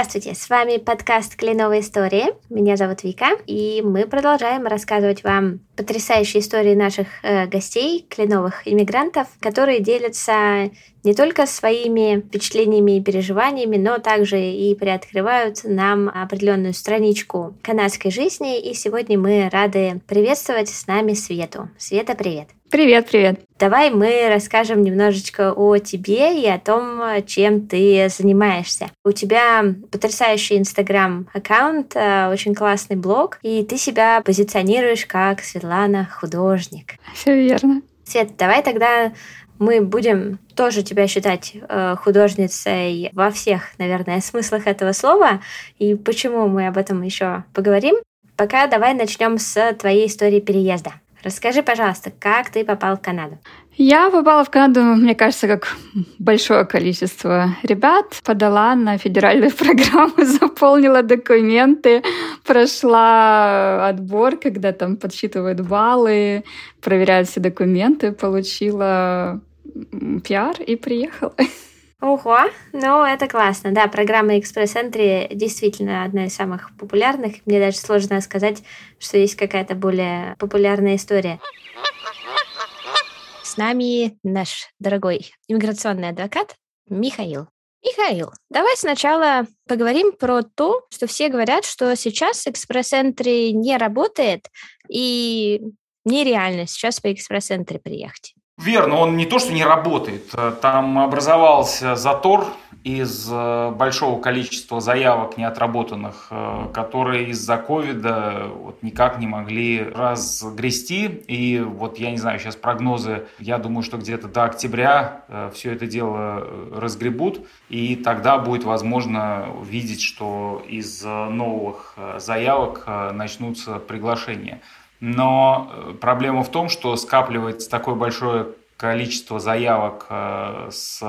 Здравствуйте, с вами подкаст «Кленовые истории». Меня зовут Вика, и мы продолжаем рассказывать вам потрясающие истории наших э, гостей, кленовых иммигрантов, которые делятся не только своими впечатлениями и переживаниями, но также и приоткрывают нам определенную страничку канадской жизни. И сегодня мы рады приветствовать с нами Свету. Света, привет! Привет, привет. Давай мы расскажем немножечко о тебе и о том, чем ты занимаешься. У тебя потрясающий инстаграм-аккаунт, э, очень классный блог, и ты себя позиционируешь как Светлана художник. Все верно. Свет, давай тогда мы будем тоже тебя считать э, художницей во всех, наверное, смыслах этого слова. И почему мы об этом еще поговорим. Пока давай начнем с твоей истории переезда. Расскажи, пожалуйста, как ты попал в Канаду? Я попала в Канаду, мне кажется, как большое количество ребят. Подала на федеральную программу, заполнила документы, прошла отбор, когда там подсчитывают баллы, проверяют все документы, получила пиар и приехала. Ого, ну это классно. Да, программа Express Entry действительно одна из самых популярных. Мне даже сложно сказать, что есть какая-то более популярная история. С нами наш дорогой иммиграционный адвокат Михаил. Михаил, давай сначала поговорим про то, что все говорят, что сейчас Entry не работает и нереально сейчас по Entry приехать. Верно, он не то, что не работает. Там образовался затор из э, большого количества заявок неотработанных, э, которые из-за ковида вот никак не могли разгрести. И вот я не знаю, сейчас прогнозы, я думаю, что где-то до октября э, все это дело разгребут, и тогда будет возможно видеть, что из новых заявок начнутся приглашения. Но э, проблема в том, что скапливается такое большое количество заявок э, с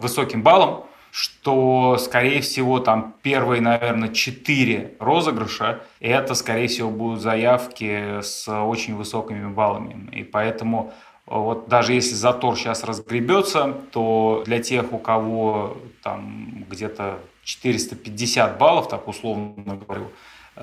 высоким баллом, что, скорее всего, там первые, наверное, четыре розыгрыша, это, скорее всего, будут заявки с очень высокими баллами. И поэтому э, вот даже если затор сейчас разгребется, то для тех, у кого там где-то 450 баллов, так условно говорю,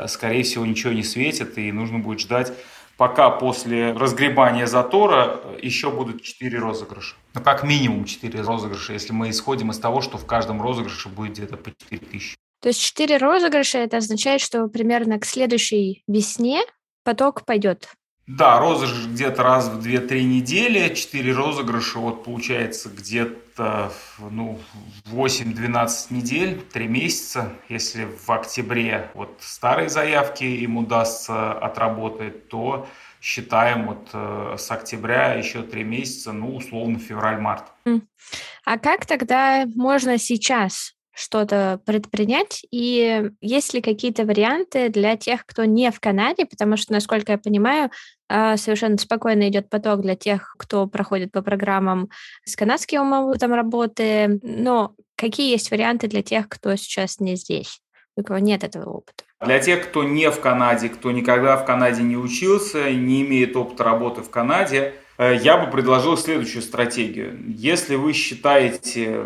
скорее всего, ничего не светит, и нужно будет ждать пока после разгребания затора еще будут 4 розыгрыша. Ну, как минимум 4 розыгрыша, если мы исходим из того, что в каждом розыгрыше будет где-то по 4 тысячи. То есть 4 розыгрыша, это означает, что примерно к следующей весне поток пойдет да, розыгрыш где-то раз в 2-3 недели, 4 розыгрыша, вот получается где-то ну, 8-12 недель, 3 месяца. Если в октябре вот старые заявки им удастся отработать, то считаем вот э, с октября еще 3 месяца, ну, условно, февраль-март. А как тогда можно сейчас что-то предпринять? И есть ли какие-то варианты для тех, кто не в Канаде? Потому что, насколько я понимаю, а, совершенно спокойно идет поток для тех, кто проходит по программам с канадским опытом работы. Но какие есть варианты для тех, кто сейчас не здесь? у кого нет этого опыта. Для тех, кто не в Канаде, кто никогда в Канаде не учился, не имеет опыта работы в Канаде, э, я бы предложил следующую стратегию. Если вы считаете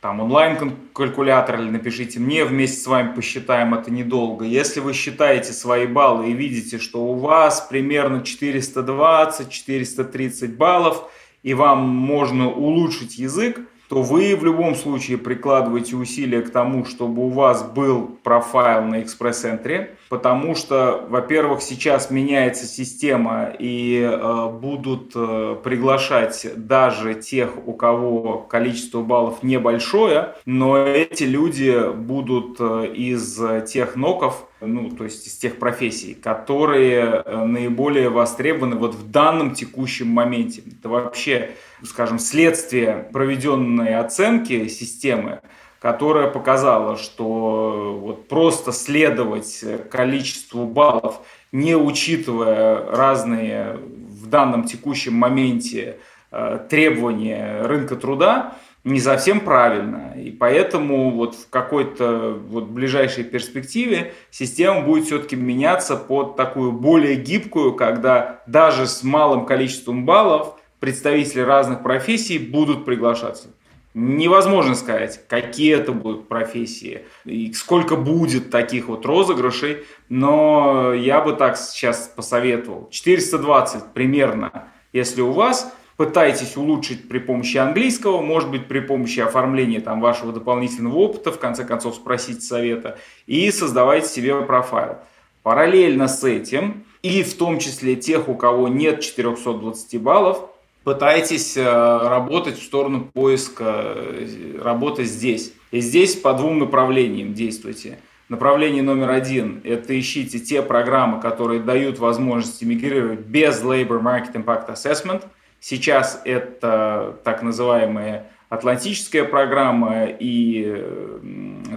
там онлайн-калькулятор или напишите мне, вместе с вами посчитаем это недолго. Если вы считаете свои баллы и видите, что у вас примерно 420-430 баллов, и вам можно улучшить язык, то вы в любом случае прикладываете усилия к тому, чтобы у вас был профайл на экспресс-центре, потому что, во-первых, сейчас меняется система и э, будут э, приглашать даже тех, у кого количество баллов небольшое, но эти люди будут э, из тех ноков, ну, то есть из тех профессий, которые э, наиболее востребованы вот в данном текущем моменте. Это вообще, скажем, следствие проведенной оценки системы, которая показала, что вот просто следовать количеству баллов, не учитывая разные в данном текущем моменте э, требования рынка труда, не совсем правильно. И поэтому вот в какой-то вот ближайшей перспективе система будет все-таки меняться под такую более гибкую, когда даже с малым количеством баллов представители разных профессий будут приглашаться. Невозможно сказать, какие это будут профессии, и сколько будет таких вот розыгрышей, но я бы так сейчас посоветовал. 420 примерно, если у вас, пытайтесь улучшить при помощи английского, может быть, при помощи оформления там, вашего дополнительного опыта, в конце концов спросить совета, и создавайте себе профайл. Параллельно с этим, и в том числе тех, у кого нет 420 баллов, пытайтесь э, работать в сторону поиска э, работы здесь. И здесь по двум направлениям действуйте. Направление номер один – это ищите те программы, которые дают возможность иммигрировать без Labor Market Impact Assessment. Сейчас это так называемая Атлантическая программа и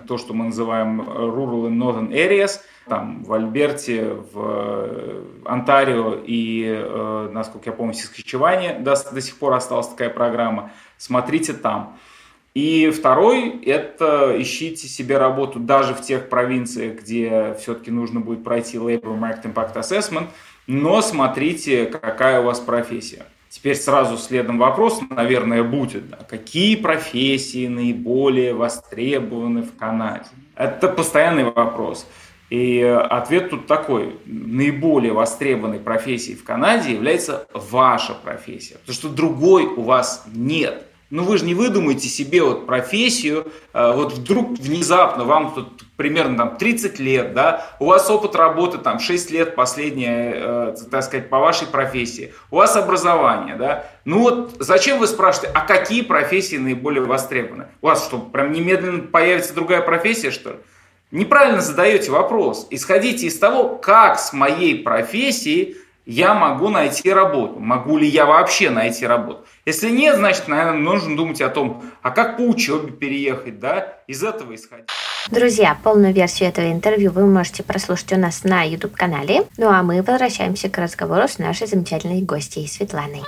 то, что мы называем Rural and Northern Areas – там в Альберте, в э, Онтарио и, э, насколько я помню, в Сискочеване до, до сих пор осталась такая программа. Смотрите там. И второй – это ищите себе работу даже в тех провинциях, где все-таки нужно будет пройти Labor Market Impact Assessment, но смотрите, какая у вас профессия. Теперь сразу следом вопрос, наверное, будет, да, какие профессии наиболее востребованы в Канаде? Это постоянный вопрос. И ответ тут такой. Наиболее востребованной профессией в Канаде является ваша профессия. Потому что другой у вас нет. Ну вы же не выдумаете себе вот профессию, э, вот вдруг внезапно вам тут примерно там 30 лет, да, у вас опыт работы там 6 лет последнее, э, так сказать, по вашей профессии, у вас образование, да, ну вот зачем вы спрашиваете, а какие профессии наиболее востребованы? У вас что, прям немедленно появится другая профессия, что ли? неправильно задаете вопрос. Исходите из того, как с моей профессией я могу найти работу. Могу ли я вообще найти работу? Если нет, значит, наверное, нужно думать о том, а как по учебе переехать, да, из этого исходить. Друзья, полную версию этого интервью вы можете прослушать у нас на YouTube-канале. Ну а мы возвращаемся к разговору с нашей замечательной гостьей Светланой.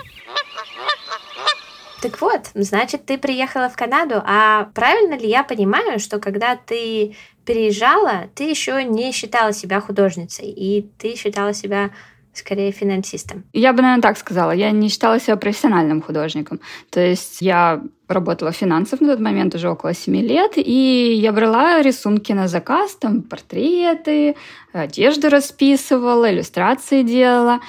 Так вот, значит, ты приехала в Канаду, а правильно ли я понимаю, что когда ты переезжала, ты еще не считала себя художницей, и ты считала себя скорее финансистом? Я бы, наверное, так сказала. Я не считала себя профессиональным художником. То есть я работала в финансах на тот момент уже около 7 лет, и я брала рисунки на заказ, там портреты, одежду расписывала, иллюстрации делала.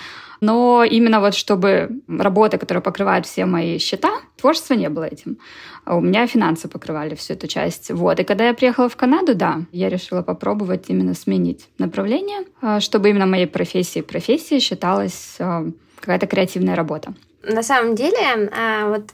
Но именно вот чтобы работа, которая покрывает все мои счета, творчество не было этим. А у меня финансы покрывали всю эту часть. Вот. И когда я приехала в Канаду, да, я решила попробовать именно сменить направление, а, чтобы именно моей профессией профессией считалась а, какая-то креативная работа. На самом деле, вот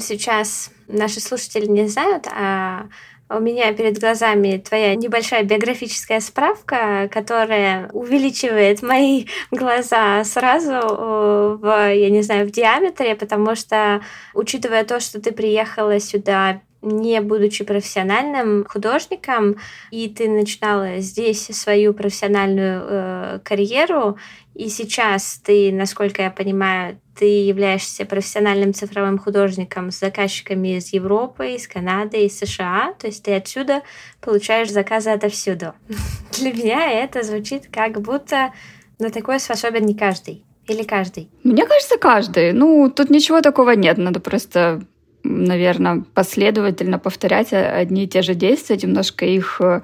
сейчас наши слушатели не знают, а у меня перед глазами твоя небольшая биографическая справка, которая увеличивает мои глаза сразу э, в, я не знаю, в диаметре, потому что, учитывая то, что ты приехала сюда не будучи профессиональным художником, и ты начинала здесь свою профессиональную э, карьеру, и сейчас ты, насколько я понимаю, ты являешься профессиональным цифровым художником с заказчиками из Европы, из Канады, из США, то есть ты отсюда получаешь заказы отовсюду. Для меня это звучит как будто на такое способен не каждый. Или каждый? Мне кажется, каждый. Ну, тут ничего такого нет. Надо просто наверное, последовательно повторять одни и те же действия, немножко их э,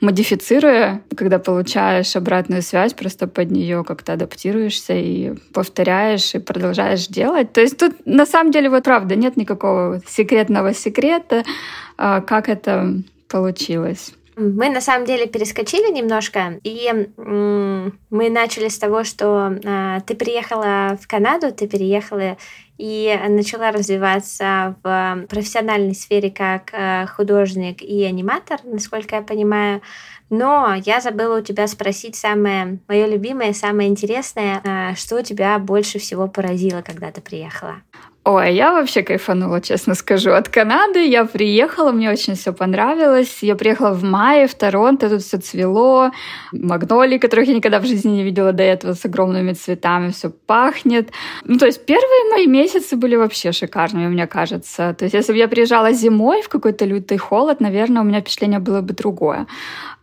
модифицируя, когда получаешь обратную связь, просто под нее как-то адаптируешься и повторяешь и продолжаешь делать. То есть тут на самом деле вот правда нет никакого секретного секрета, а, как это получилось. Мы на самом деле перескочили немножко, и мы начали с того, что э, ты приехала в Канаду, ты переехала и начала развиваться в профессиональной сфере как э, художник и аниматор, насколько я понимаю. Но я забыла у тебя спросить самое мое любимое, самое интересное, э, что тебя больше всего поразило, когда ты приехала. Ой, я вообще кайфанула, честно скажу, от Канады. Я приехала, мне очень все понравилось. Я приехала в мае в Торонто, тут все цвело. Магнолии, которых я никогда в жизни не видела до этого, с огромными цветами, все пахнет. Ну, то есть первые мои месяцы были вообще шикарными, мне кажется. То есть если бы я приезжала зимой в какой-то лютый холод, наверное, у меня впечатление было бы другое.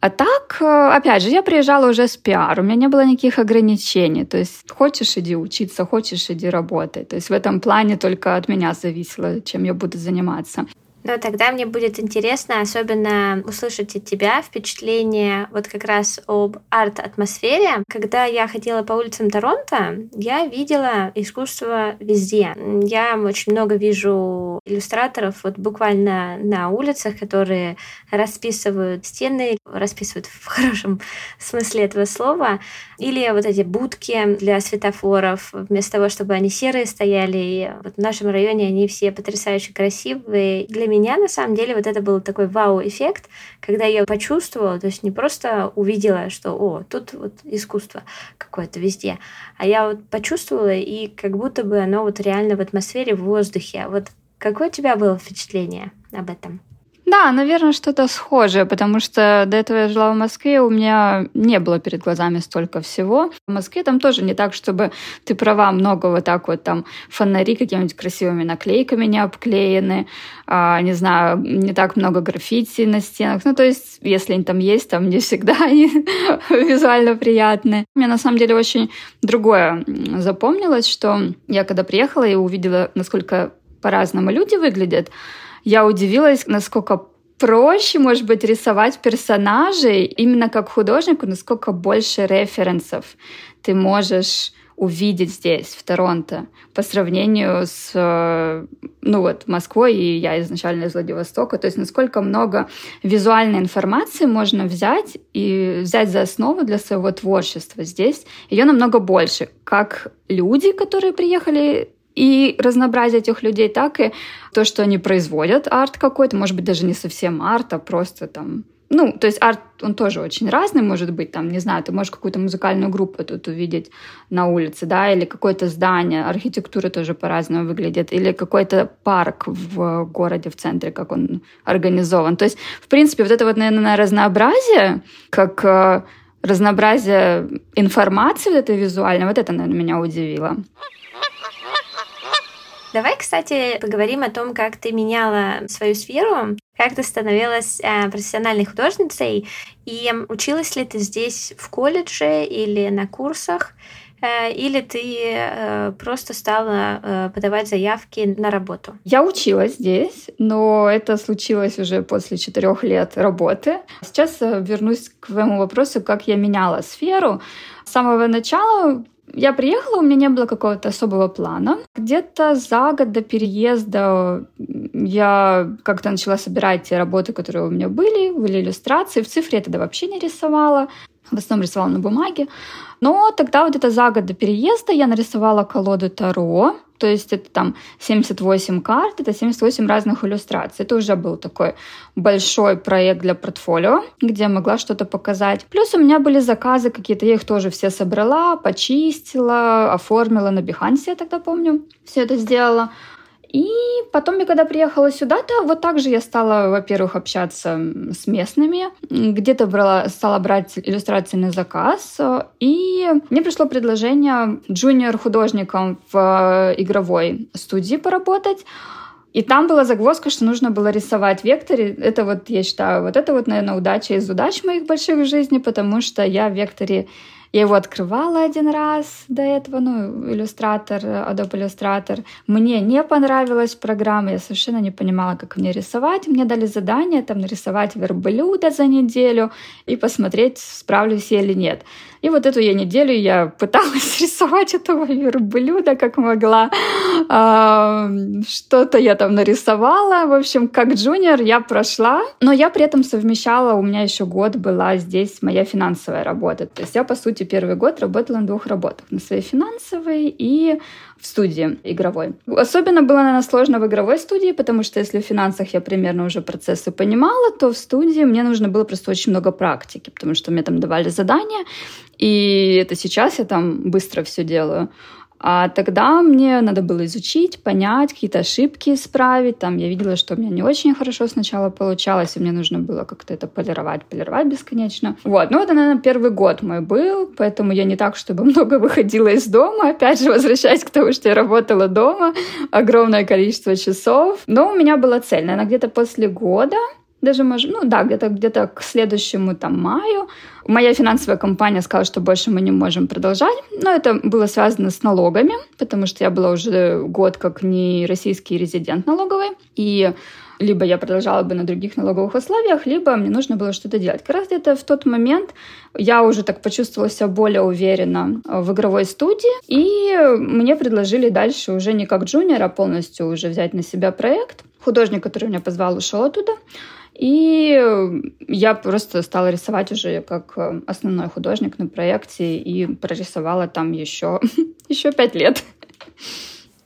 А так, э, опять же, я приезжала уже с пиар, у меня не было никаких ограничений. То есть хочешь иди учиться, хочешь иди работай. То есть в этом плане только от меня зависело, чем я буду заниматься. Но тогда мне будет интересно особенно услышать от тебя впечатление вот как раз об арт-атмосфере. Когда я ходила по улицам Торонто, я видела искусство везде. Я очень много вижу иллюстраторов вот буквально на улицах, которые расписывают стены, расписывают в хорошем смысле этого слова, или вот эти будки для светофоров, вместо того, чтобы они серые стояли. Вот в нашем районе они все потрясающе красивые. Для меня, на самом деле, вот это был такой вау-эффект, когда я почувствовала, то есть не просто увидела, что, о, тут вот искусство какое-то везде, а я вот почувствовала, и как будто бы оно вот реально в атмосфере, в воздухе. Вот какое у тебя было впечатление об этом? Да, наверное, что-то схожее, потому что до этого я жила в Москве, у меня не было перед глазами столько всего. В Москве там тоже не так, чтобы ты права, много вот так вот там фонари какими-нибудь красивыми наклейками не обклеены, а, не знаю, не так много граффити на стенах. Ну, то есть, если они там есть, там не всегда они визуально приятные. Мне на самом деле очень другое запомнилось, что я когда приехала и увидела, насколько по-разному люди выглядят, я удивилась, насколько проще, может быть, рисовать персонажей именно как художнику, насколько больше референсов ты можешь увидеть здесь, в Торонто, по сравнению с, э, ну вот, Москвой, и я изначально из Владивостока, то есть насколько много визуальной информации можно взять и взять за основу для своего творчества здесь. Ее намного больше, как люди, которые приехали и разнообразие этих людей, так и то, что они производят арт какой-то, может быть, даже не совсем арт, а просто там ну, то есть арт, он тоже очень разный, может быть, там, не знаю, ты можешь какую-то музыкальную группу тут увидеть на улице, да, или какое-то здание, архитектура тоже по-разному выглядит, или какой-то парк в городе, в центре, как он организован. То есть, в принципе, вот это вот, наверное, разнообразие, как э, разнообразие информации вот этой визуальной, вот это, наверное, меня удивило. Давай, кстати, поговорим о том, как ты меняла свою сферу, как ты становилась э, профессиональной художницей, и училась ли ты здесь в колледже или на курсах, э, или ты э, просто стала подавать заявки на работу? Я училась здесь, но это случилось уже после четырех лет работы. Сейчас вернусь к твоему вопросу, как я меняла сферу. С самого начала я приехала, у меня не было какого-то особого плана. Где-то за год до переезда я как-то начала собирать те работы, которые у меня были, были иллюстрации. В цифре я тогда вообще не рисовала. В основном рисовала на бумаге. Но тогда вот это за год до переезда я нарисовала колоду Таро, то есть это там 78 карт, это 78 разных иллюстраций. Это уже был такой большой проект для портфолио, где я могла что-то показать. Плюс у меня были заказы какие-то, я их тоже все собрала, почистила, оформила на Behance, я тогда помню, все это сделала. И потом я когда приехала сюда, то вот так же я стала, во-первых, общаться с местными, где-то брала, стала брать иллюстрации на заказ, и мне пришло предложение джуниор-художником в э, игровой студии поработать. И там была загвоздка, что нужно было рисовать в векторе. Это вот, я считаю, вот это вот, наверное, удача из удач моих больших в жизни, потому что я в векторе я его открывала один раз до этого, ну, иллюстратор, Adobe Illustrator. Мне не понравилась программа, я совершенно не понимала, как мне рисовать. Мне дали задание там нарисовать верблюда за неделю и посмотреть, справлюсь я или нет. И вот эту я неделю я пыталась рисовать этого верблюда как могла. А, что-то я там нарисовала. В общем, как джуниор я прошла, но я при этом совмещала, у меня еще год была здесь моя финансовая работа. То есть я, по сути, первый год работала на двух работах. На своей финансовой и студии игровой. Особенно было, наверное, сложно в игровой студии, потому что если в финансах я примерно уже процессы понимала, то в студии мне нужно было просто очень много практики, потому что мне там давали задания, и это сейчас я там быстро все делаю. А тогда мне надо было изучить, понять, какие-то ошибки исправить. Там я видела, что у меня не очень хорошо сначала получалось, и мне нужно было как-то это полировать, полировать бесконечно. Вот, ну это, наверное, первый год мой был, поэтому я не так, чтобы много выходила из дома. Опять же, возвращаясь к тому, что я работала дома, огромное количество часов. Но у меня была цель, наверное, где-то после года даже, может, ну да, где-то где к следующему там маю. Моя финансовая компания сказала, что больше мы не можем продолжать, но это было связано с налогами, потому что я была уже год как не российский резидент налоговый, и либо я продолжала бы на других налоговых условиях, либо мне нужно было что-то делать. Как раз где-то в тот момент я уже так почувствовала себя более уверенно в игровой студии, и мне предложили дальше уже не как джуниора полностью уже взять на себя проект. Художник, который меня позвал, ушел оттуда. И я просто стала рисовать уже как основной художник на проекте и прорисовала там еще, еще пять лет.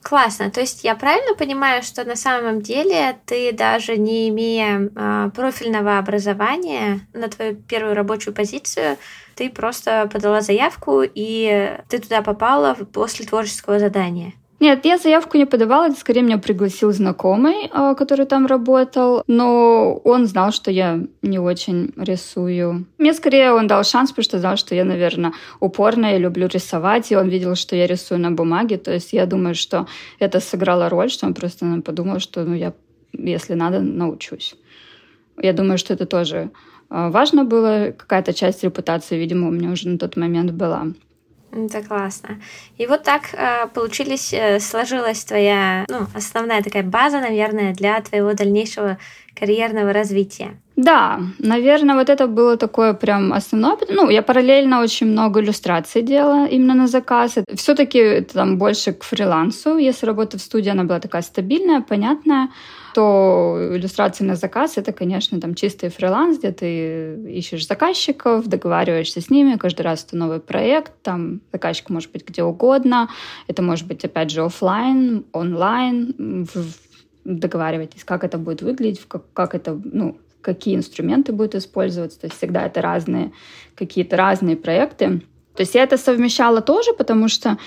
Классно. То есть я правильно понимаю, что на самом деле ты даже не имея э, профильного образования на твою первую рабочую позицию, ты просто подала заявку и ты туда попала после творческого задания? Нет, я заявку не подавала, скорее меня пригласил знакомый, а, который там работал, но он знал, что я не очень рисую. Мне скорее он дал шанс, потому что знал, что я, наверное, упорная люблю рисовать, и он видел, что я рисую на бумаге, то есть я думаю, что это сыграло роль, что он просто подумал, что ну, я, если надо, научусь. Я думаю, что это тоже а, важно было, какая-то часть репутации, видимо, у меня уже на тот момент была. Это классно. И вот так э, получились, э, сложилась твоя, ну, основная такая база, наверное, для твоего дальнейшего карьерного развития. Да, наверное, вот это было такое прям основное. Ну, я параллельно очень много иллюстраций делала именно на заказ. Все-таки там больше к фрилансу. Если работа в студии, она была такая стабильная, понятная, то иллюстрации на заказ — это, конечно, там чистый фриланс, где ты ищешь заказчиков, договариваешься с ними, каждый раз это новый проект, там заказчик может быть где угодно, это может быть, опять же, офлайн, онлайн, договаривайтесь, как это будет выглядеть, как, как это, ну, какие инструменты будут использоваться. То есть всегда это разные, какие-то разные проекты. То есть я это совмещала тоже, потому что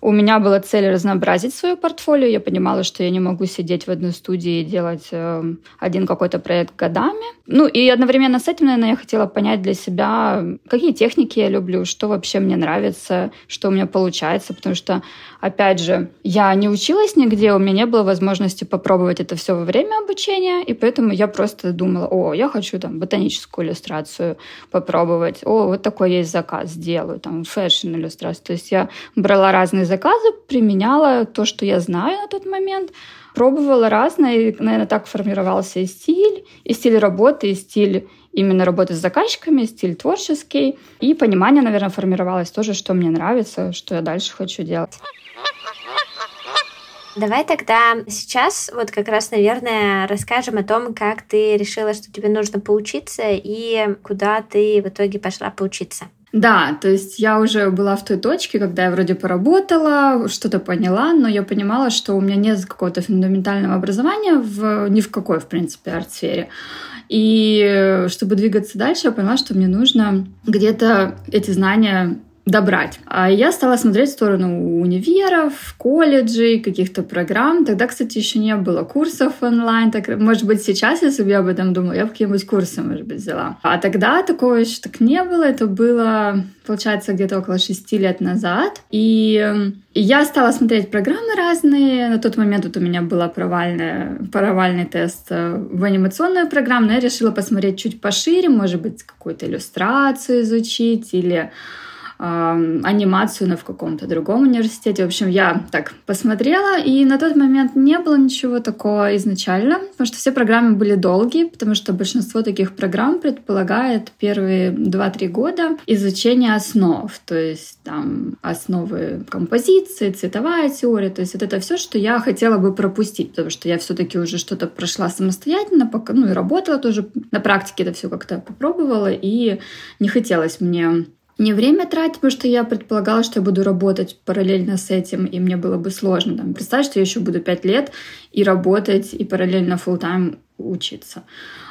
у меня была цель разнообразить свое портфолио. Я понимала, что я не могу сидеть в одной студии и делать э, один какой-то проект годами. Ну и одновременно с этим, наверное, я хотела понять для себя, какие техники я люблю, что вообще мне нравится, что у меня получается, потому что, опять же, я не училась нигде, у меня не было возможности попробовать это все во время обучения, и поэтому я просто думала, о, я хочу там ботаническую иллюстрацию попробовать, о, вот такой есть заказ, сделаю, там, фэшн-иллюстрацию. То есть я брала разные заказы, применяла то, что я знаю на тот момент, пробовала разное, и, наверное, так формировался и стиль, и стиль работы, и стиль именно работы с заказчиками, стиль творческий, и понимание, наверное, формировалось тоже, что мне нравится, что я дальше хочу делать. Давай тогда сейчас вот как раз, наверное, расскажем о том, как ты решила, что тебе нужно поучиться и куда ты в итоге пошла поучиться. Да, то есть я уже была в той точке, когда я вроде поработала, что-то поняла, но я понимала, что у меня нет какого-то фундаментального образования в, ни в какой, в принципе, арт-сфере. И чтобы двигаться дальше, я поняла, что мне нужно где-то эти знания добрать. А я стала смотреть в сторону универов, колледжей, каких-то программ. Тогда, кстати, еще не было курсов онлайн. Так, может быть, сейчас, если бы я об этом думала, я бы какие-нибудь курсы, может быть, взяла. А тогда такого еще так не было. Это было, получается, где-то около шести лет назад. И я стала смотреть программы разные. На тот момент вот у меня был провальный тест э, в анимационную программу, но я решила посмотреть чуть пошире, может быть, какую-то иллюстрацию изучить или анимацию на в каком-то другом университете. В общем, я так посмотрела, и на тот момент не было ничего такого изначально, потому что все программы были долгие, потому что большинство таких программ предполагает первые 2-3 года изучения основ, то есть там основы композиции, цветовая теория, то есть вот это все, что я хотела бы пропустить, потому что я все-таки уже что-то прошла самостоятельно, пока, ну и работала тоже на практике это все как-то попробовала, и не хотелось мне не время тратить, потому что я предполагала, что я буду работать параллельно с этим, и мне было бы сложно. Там, представь, что я еще буду пять лет и работать, и параллельно full тайм учиться.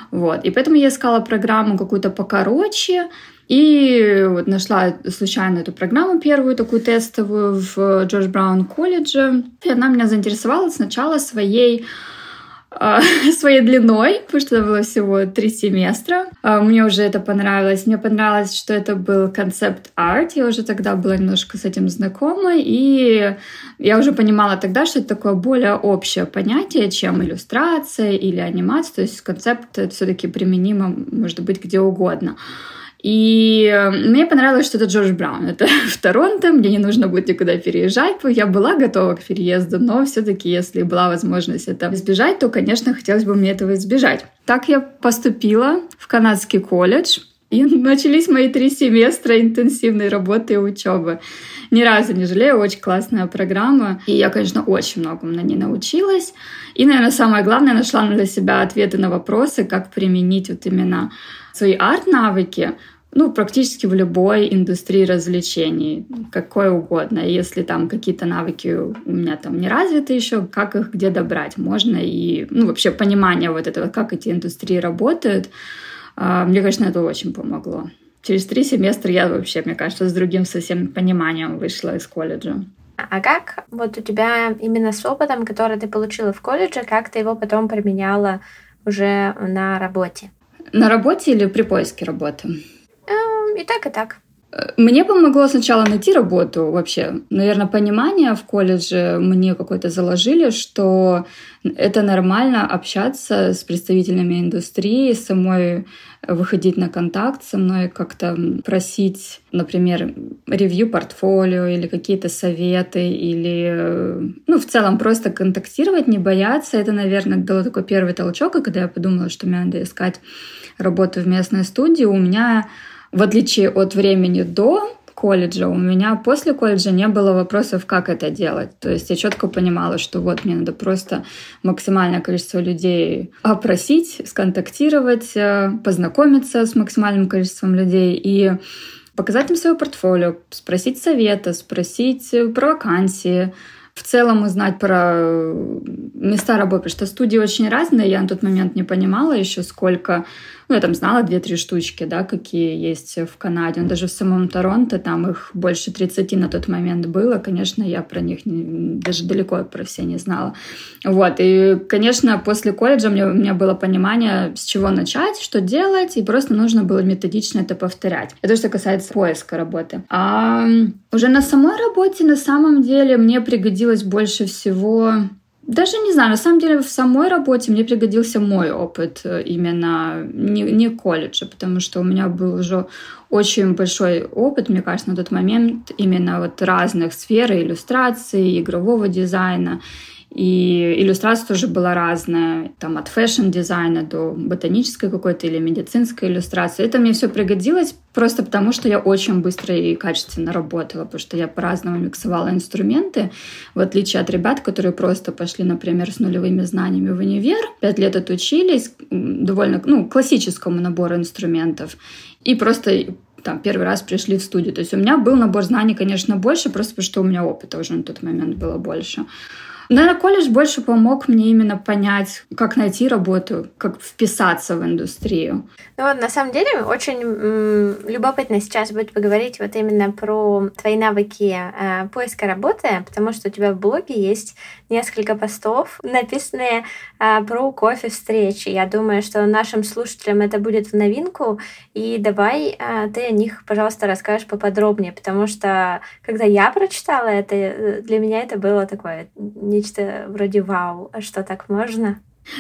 Вот. И поэтому я искала программу какую-то покороче, и вот нашла случайно эту программу первую, такую тестовую в Джордж Браун колледже. И она меня заинтересовала сначала своей своей длиной, потому что это было всего три семестра. А, мне уже это понравилось. Мне понравилось, что это был концепт-арт. Я уже тогда была немножко с этим знакома, и я уже понимала тогда, что это такое более общее понятие, чем иллюстрация или анимация. То есть концепт все-таки применимо, может быть, где угодно. И э, мне понравилось, что это Джордж Браун. Это в Торонто, мне не нужно будет никуда переезжать. Я была готова к переезду, но все-таки, если была возможность это избежать, то, конечно, хотелось бы мне этого избежать. Так я поступила в канадский колледж. И начались мои три семестра интенсивной работы и учебы. Ни разу не жалею, очень классная программа. И я, конечно, очень многому на ней научилась. И, наверное, самое главное, нашла для себя ответы на вопросы, как применить вот именно свои арт-навыки ну, практически в любой индустрии развлечений, какой угодно. Если там какие-то навыки у меня там не развиты еще, как их где добрать можно, и, ну, вообще понимание вот этого, как эти индустрии работают, а, мне, конечно, это очень помогло. Через три семестра я вообще, мне кажется, с другим совсем пониманием вышла из колледжа. А как вот у тебя именно с опытом, который ты получила в колледже, как ты его потом применяла уже на работе? На работе или при поиске работы? Эм, и так, и так. Мне помогло сначала найти работу вообще. Наверное, понимание в колледже мне какое-то заложили, что это нормально общаться с представителями индустрии, самой выходить на контакт со мной, как-то просить, например, ревью портфолио или какие-то советы, или, ну, в целом просто контактировать, не бояться. Это, наверное, дало такой первый толчок, и когда я подумала, что мне надо искать работу в местной студии, у меня в отличие от времени до колледжа, у меня после колледжа не было вопросов, как это делать. То есть я четко понимала, что вот мне надо просто максимальное количество людей опросить, сконтактировать, э, познакомиться с максимальным количеством людей и показать им свое портфолио, спросить совета, спросить про вакансии, в целом узнать про э, места работы, потому что студии очень разные, я на тот момент не понимала еще сколько ну, я там знала две-три штучки, да, какие есть в Канаде. Но даже в самом Торонто там их больше 30 на тот момент было. Конечно, я про них не, даже далеко про все не знала. Вот. И, конечно, после колледжа мне, у меня было понимание, с чего начать, что делать, и просто нужно было методично это повторять. Это что касается поиска работы. А уже на самой работе, на самом деле, мне пригодилось больше всего даже не знаю, на самом деле в самой работе мне пригодился мой опыт э, именно не, не колледжа, потому что у меня был уже очень большой опыт, мне кажется, на тот момент именно вот разных сфер иллюстрации, игрового дизайна. И иллюстрация тоже была разная, там от fashion-дизайна до ботанической какой-то или медицинской иллюстрации. Это мне все пригодилось просто потому, что я очень быстро и качественно работала, потому что я по-разному миксовала инструменты, в отличие от ребят, которые просто пошли, например, с нулевыми знаниями в универ, пять лет отучились довольно ну, классическому набору инструментов, и просто там первый раз пришли в студию. То есть у меня был набор знаний, конечно, больше, просто потому что у меня опыта уже на тот момент было больше. Наверное, колледж больше помог мне именно понять, как найти работу, как вписаться в индустрию. Ну вот, на самом деле, очень м- любопытно сейчас будет поговорить вот именно про твои навыки э, поиска работы, потому что у тебя в блоге есть несколько постов, написанные э, про кофе встречи. Я думаю, что нашим слушателям это будет в новинку, и давай э, ты о них, пожалуйста, расскажешь поподробнее, потому что когда я прочитала это, э, для меня это было такое нечто вроде вау, а что так можно?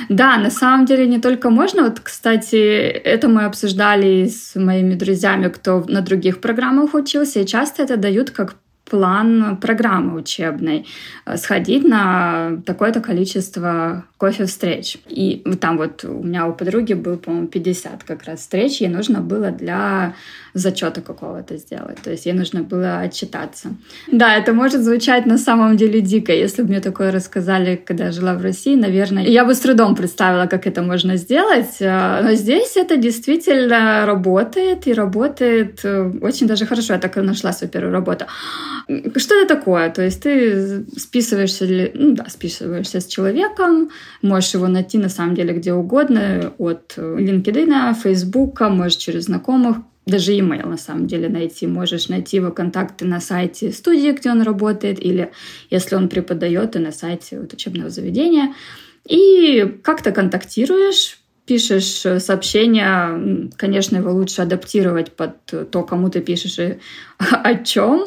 Да, на самом деле не только можно. Вот, кстати, это мы обсуждали с моими друзьями, кто на других программах учился, и часто это дают как план программы учебной, э, сходить на такое-то количество кофе-встреч. И там вот у меня у подруги был, по-моему, 50 как раз встреч, ей нужно было для зачета какого-то сделать. То есть ей нужно было отчитаться. Да, это может звучать на самом деле дико. Если бы мне такое рассказали, когда я жила в России, наверное, я бы с трудом представила, как это можно сделать. Э, но здесь это действительно работает, и работает э, очень даже хорошо. Я так и нашла свою первую работу. Что это такое? То есть ты списываешься, ну да, списываешься с человеком, можешь его найти на самом деле где угодно, от LinkedIn, Facebook, можешь через знакомых, даже email на самом деле найти. Можешь найти его контакты на сайте студии, где он работает, или если он преподает, и на сайте вот, учебного заведения. И как-то контактируешь, пишешь сообщение, конечно, его лучше адаптировать под то, кому ты пишешь и о чем.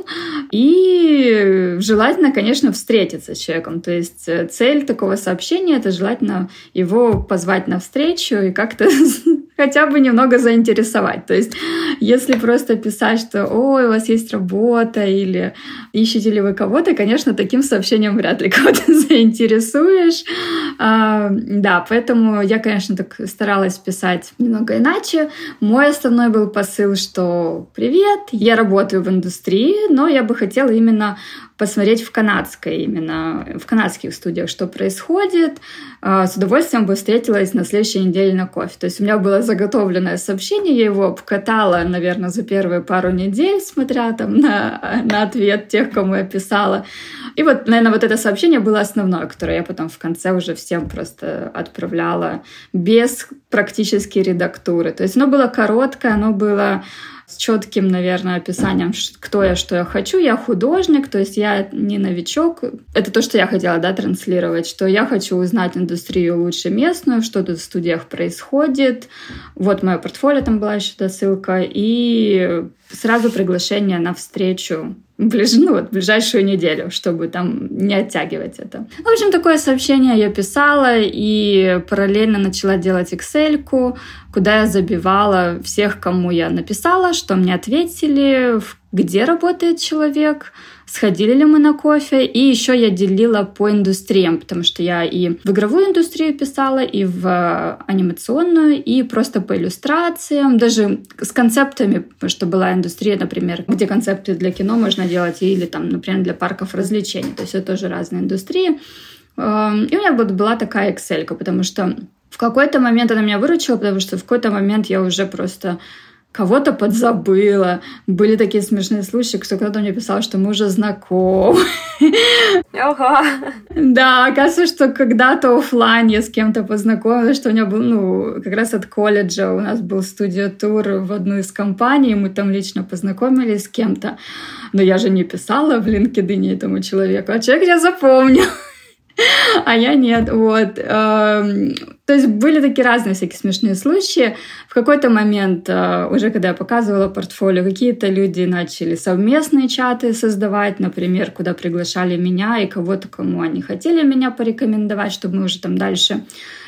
И желательно, конечно, встретиться с человеком. То есть э, цель такого сообщения — это желательно его позвать на встречу и как-то хотя бы немного заинтересовать. То есть Если просто писать, что «Ой, у вас есть работа» или «Ищете ли вы кого-то», конечно, таким сообщением вряд ли кого-то заинтересуешь. А, да, поэтому я, конечно, так старалась писать немного иначе. Мой основной был посыл, что «Привет, я работаю в индустрии, но я бы хотела именно посмотреть в канадской именно, в канадских студиях, что происходит. А, с удовольствием бы встретилась на следующей неделе на кофе. То есть у меня было заготовленное сообщение, я его обкатала, наверное, за первые пару недель, смотря там на, на ответ тех, кому я писала. И вот, наверное, вот это сообщение было основное, которое я потом в конце уже всем просто отправляла без практически редактуры. То есть оно было короткое, оно было с четким, наверное, описанием, кто я, что я хочу. Я художник, то есть я не новичок. Это то, что я хотела, да, транслировать, что я хочу узнать индустрию лучше местную, что тут в студиях происходит. Вот мое портфолио, там была еще досылка. И сразу приглашение на встречу ближ, ну, вот, ближайшую неделю, чтобы там не оттягивать это. В общем, такое сообщение я писала и параллельно начала делать Excel, куда я забивала всех, кому я написала, что мне ответили, где работает человек, сходили ли мы на кофе. И еще я делила по индустриям, потому что я и в игровую индустрию писала, и в анимационную, и просто по иллюстрациям, даже с концептами, потому что была индустрия, например, где концепты для кино можно делать, или там, например, для парков развлечений. То есть это тоже разные индустрии. Эм, и у меня была такая Excel, потому что в какой-то момент она меня выручила, потому что в какой-то момент я уже просто кого-то подзабыла. Были такие смешные случаи, что кто-то мне писал, что мы уже знакомы. Ого. Да, оказывается, что когда-то офлайн я с кем-то познакомилась, что у меня был, ну, как раз от колледжа у нас был студио-тур в одну из компаний, мы там лично познакомились с кем-то. Но я же не писала в LinkedIn этому человеку, а человек я запомнил. а я нет. Вот. Эм, то есть были такие разные всякие смешные случаи. В какой-то момент, э, уже когда я показывала портфолио, какие-то люди начали совместные чаты создавать, например, куда приглашали меня и кого-то, кому они хотели меня порекомендовать, чтобы мы уже там дальше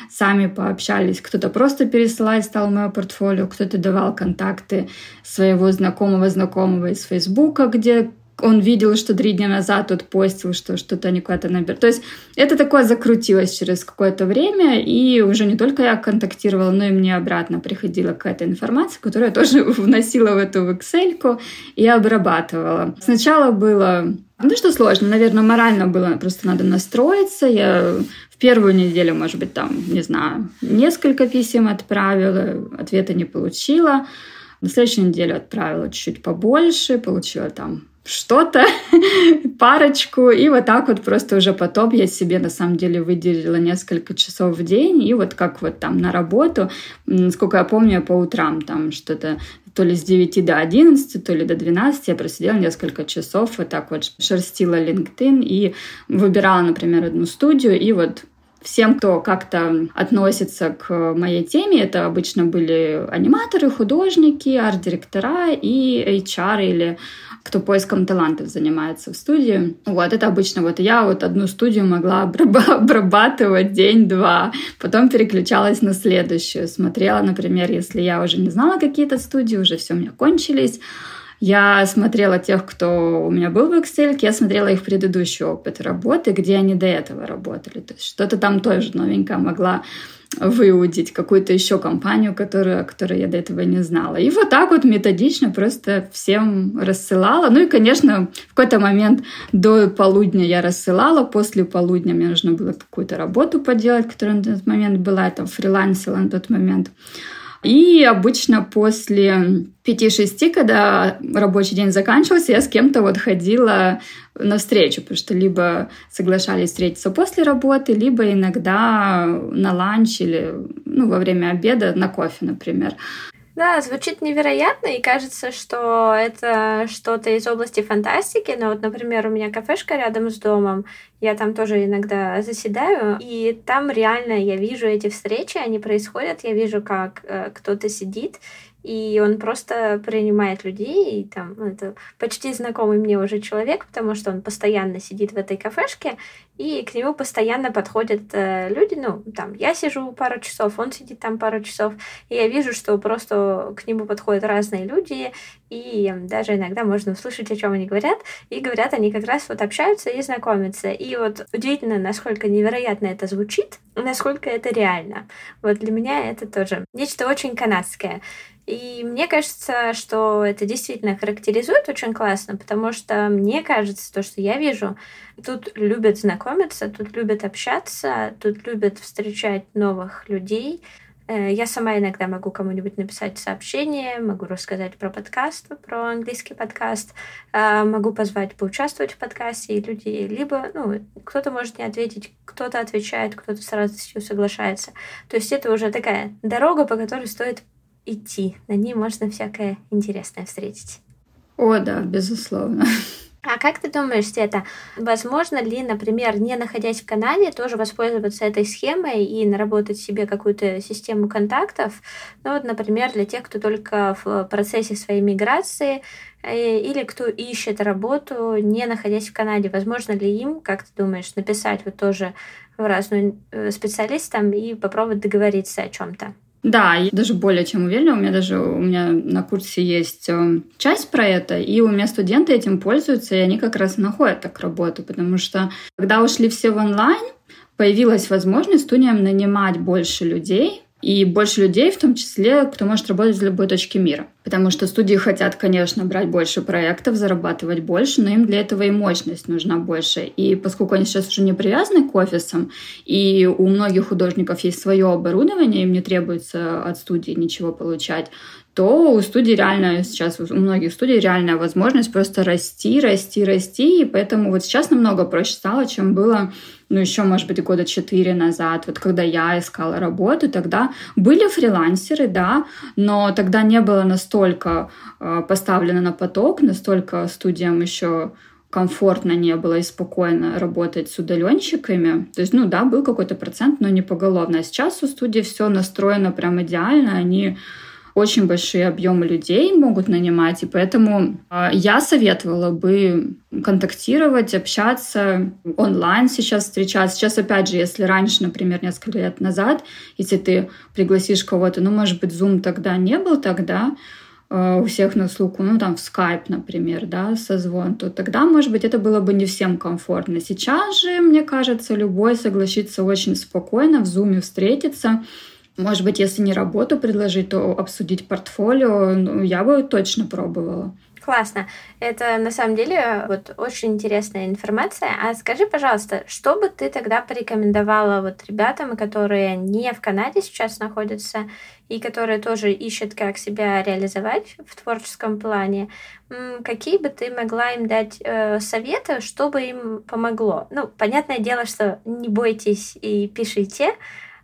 сами пообщались. Кто-то просто пересылать стал мое портфолио, кто-то давал контакты своего знакомого знакомого из Фейсбука, где он видел, что три дня назад тот постил, что что-то они куда-то набер. То есть это такое закрутилось через какое-то время, и уже не только я контактировала, но и мне обратно приходила какая-то информация, которую я тоже вносила в эту Excel и обрабатывала. Сначала было ну что сложно, наверное, морально было, просто надо настроиться. Я в первую неделю, может быть, там, не знаю, несколько писем отправила, ответа не получила. На следующую неделю отправила чуть-чуть побольше, получила там что-то, парочку, и вот так вот просто уже потом я себе на самом деле выделила несколько часов в день, и вот как вот там на работу, сколько я помню, по утрам там что-то то ли с 9 до 11, то ли до 12 я просидела несколько часов, вот так вот шерстила LinkedIn и выбирала, например, одну студию, и вот всем, кто как-то относится к моей теме, это обычно были аниматоры, художники, арт-директора и HR или кто поиском талантов занимается в студии. Вот, это обычно вот я вот одну студию могла обрабатывать день-два, потом переключалась на следующую. Смотрела, например, если я уже не знала какие-то студии, уже все у меня кончились, я смотрела тех, кто у меня был в Excel, я смотрела их предыдущий опыт работы, где они до этого работали. То есть что-то там тоже новенькое могла выудить какую-то еще компанию, которую, которую я до этого не знала. И вот так вот методично просто всем рассылала. Ну и, конечно, в какой-то момент до полудня я рассылала, после полудня мне нужно было какую-то работу поделать, которая на тот момент была, я там фрилансила на тот момент. И обычно после 5-6, когда рабочий день заканчивался, я с кем-то вот ходила на встречу, потому что либо соглашались встретиться после работы, либо иногда на ланч или ну, во время обеда на кофе, например. Да, звучит невероятно, и кажется, что это что-то из области фантастики. Но вот, например, у меня кафешка рядом с домом, я там тоже иногда заседаю, и там реально я вижу эти встречи, они происходят, я вижу, как э, кто-то сидит, и он просто принимает людей, и там ну, это почти знакомый мне уже человек, потому что он постоянно сидит в этой кафешке, и к нему постоянно подходят э, люди, ну, там, я сижу пару часов, он сидит там пару часов, и я вижу, что просто к нему подходят разные люди, и даже иногда можно услышать, о чем они говорят, и говорят они как раз вот общаются и знакомятся. И вот удивительно, насколько невероятно это звучит, насколько это реально. Вот для меня это тоже нечто очень канадское. И мне кажется, что это действительно характеризует очень классно, потому что мне кажется, то, что я вижу, тут любят знакомиться, тут любят общаться, тут любят встречать новых людей. Э, я сама иногда могу кому-нибудь написать сообщение, могу рассказать про подкаст, про английский подкаст, э, могу позвать поучаствовать в подкасте, и люди либо, ну, кто-то может не ответить, кто-то отвечает, кто-то с радостью соглашается. То есть это уже такая дорога, по которой стоит идти. На ней можно всякое интересное встретить. О, да, безусловно. А как ты думаешь, это возможно ли, например, не находясь в Канаде, тоже воспользоваться этой схемой и наработать себе какую-то систему контактов? Ну вот, например, для тех, кто только в процессе своей миграции э, или кто ищет работу, не находясь в Канаде, возможно ли им, как ты думаешь, написать вот тоже в разную э, специалистам и попробовать договориться о чем-то? Да, я даже более чем уверена. У меня даже у меня на курсе есть э, часть про это, и у меня студенты этим пользуются, и они как раз находят так работу, потому что когда ушли все в онлайн, появилась возможность студиям нанимать больше людей, и больше людей, в том числе, кто может работать в любой точке мира. Потому что студии хотят, конечно, брать больше проектов, зарабатывать больше, но им для этого и мощность нужна больше. И поскольку они сейчас уже не привязаны к офисам, и у многих художников есть свое оборудование, им не требуется от студии ничего получать, то у студии реально сейчас, у многих студий реальная возможность просто расти, расти, расти, и поэтому вот сейчас намного проще стало, чем было, ну, еще, может быть, года четыре назад, вот когда я искала работу, тогда были фрилансеры, да, но тогда не было настолько э, поставлено на поток, настолько студиям еще комфортно не было и спокойно работать с удаленщиками. То есть, ну да, был какой-то процент, но не поголовно. А сейчас у студии все настроено прям идеально, они очень большие объемы людей могут нанимать, и поэтому а, я советовала бы контактировать, общаться, онлайн сейчас встречаться. Сейчас, опять же, если раньше, например, несколько лет назад, если ты пригласишь кого-то, ну, может быть, Zoom тогда не был тогда, а, у всех на слуху, ну, там, в Skype, например, да, созвон, то тогда, может быть, это было бы не всем комфортно. Сейчас же, мне кажется, любой согласится очень спокойно в Zoom встретиться, может быть, если не работу предложить, то обсудить портфолио, ну, я бы точно пробовала. Классно. Это на самом деле вот очень интересная информация. А скажи, пожалуйста, что бы ты тогда порекомендовала вот ребятам, которые не в Канаде сейчас находятся и которые тоже ищут, как себя реализовать в творческом плане? Какие бы ты могла им дать э, советы, чтобы им помогло? Ну, понятное дело, что не бойтесь и пишите.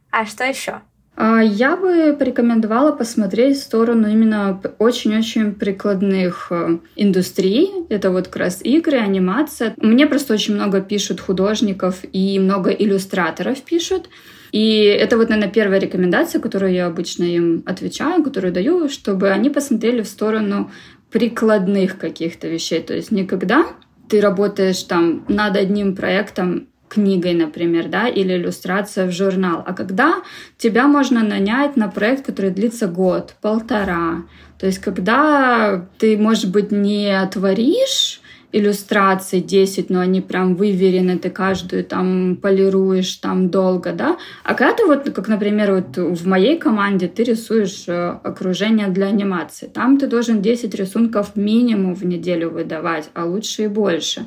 А что еще? А, я бы порекомендовала посмотреть в сторону именно очень-очень прикладных э, индустрий. Это вот как раз игры, анимация. Мне просто очень много пишут художников и много иллюстраторов пишут. И это вот, наверное, первая рекомендация, которую я обычно им отвечаю, которую даю, чтобы они посмотрели в сторону прикладных каких-то вещей. То есть никогда ты работаешь там над одним проектом книгой, например, да, или иллюстрация в журнал. А когда тебя можно нанять на проект, который длится год, полтора. То есть когда ты, может быть, не творишь иллюстраций 10, но они прям выверены, ты каждую там полируешь там долго, да. А когда ты вот, как, например, вот в моей команде ты рисуешь э, окружение для анимации, там ты должен 10 рисунков минимум в неделю выдавать, а лучше и больше.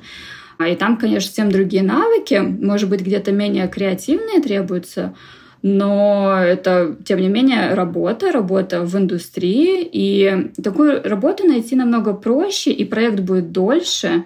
А И там, конечно, совсем другие навыки, может быть, где-то менее креативные требуются, но это, тем не менее, работа, работа в индустрии, и такую работу найти намного проще, и проект будет дольше,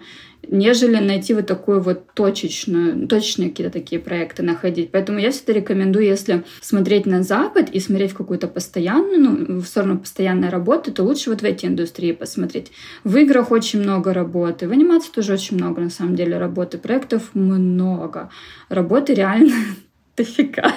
нежели найти вот такую вот точечную, точечные какие-то такие проекты находить. Поэтому я всегда рекомендую, если смотреть на Запад и смотреть в какую-то постоянную, ну, в сторону постоянной работы, то лучше вот в эти индустрии посмотреть. В играх очень много работы, в анимации тоже очень много, на самом деле, работы. Проектов много. Работы реально дофига.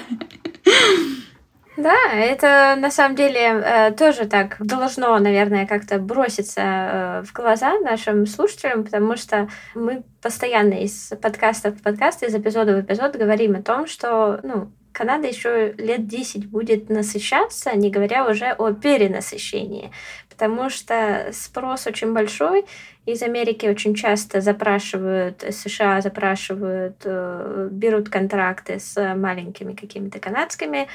Да, это на самом деле э, тоже так должно, наверное, как-то броситься э, в глаза нашим слушателям, потому что мы постоянно из подкаста в подкаст, из эпизода в эпизод говорим о том, что ну, Канада еще лет 10 будет насыщаться, не говоря уже о перенасыщении, потому что спрос очень большой, из Америки очень часто запрашивают, США запрашивают, э, берут контракты с маленькими какими-то канадскими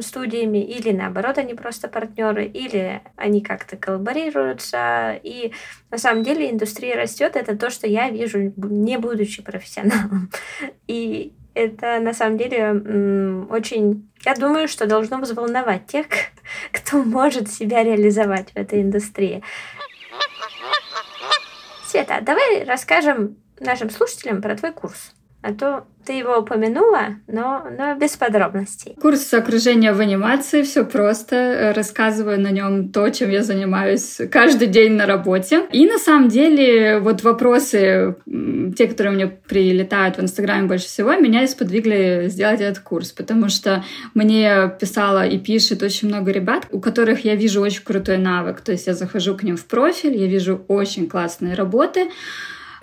студиями, или наоборот, они просто партнеры, или они как-то коллаборируются. И на самом деле индустрия растет, это то, что я вижу, не будучи профессионалом. И это на самом деле очень, я думаю, что должно взволновать тех, кто может себя реализовать в этой индустрии. Света, давай расскажем нашим слушателям про твой курс. А то ты его упомянула, но, но без подробностей. Курс окружения в анимации, все просто. Рассказываю на нем то, чем я занимаюсь каждый день на работе. И на самом деле вот вопросы, те, которые мне прилетают в Инстаграме больше всего, меня и сделать этот курс, потому что мне писала и пишет очень много ребят, у которых я вижу очень крутой навык. То есть я захожу к ним в профиль, я вижу очень классные работы,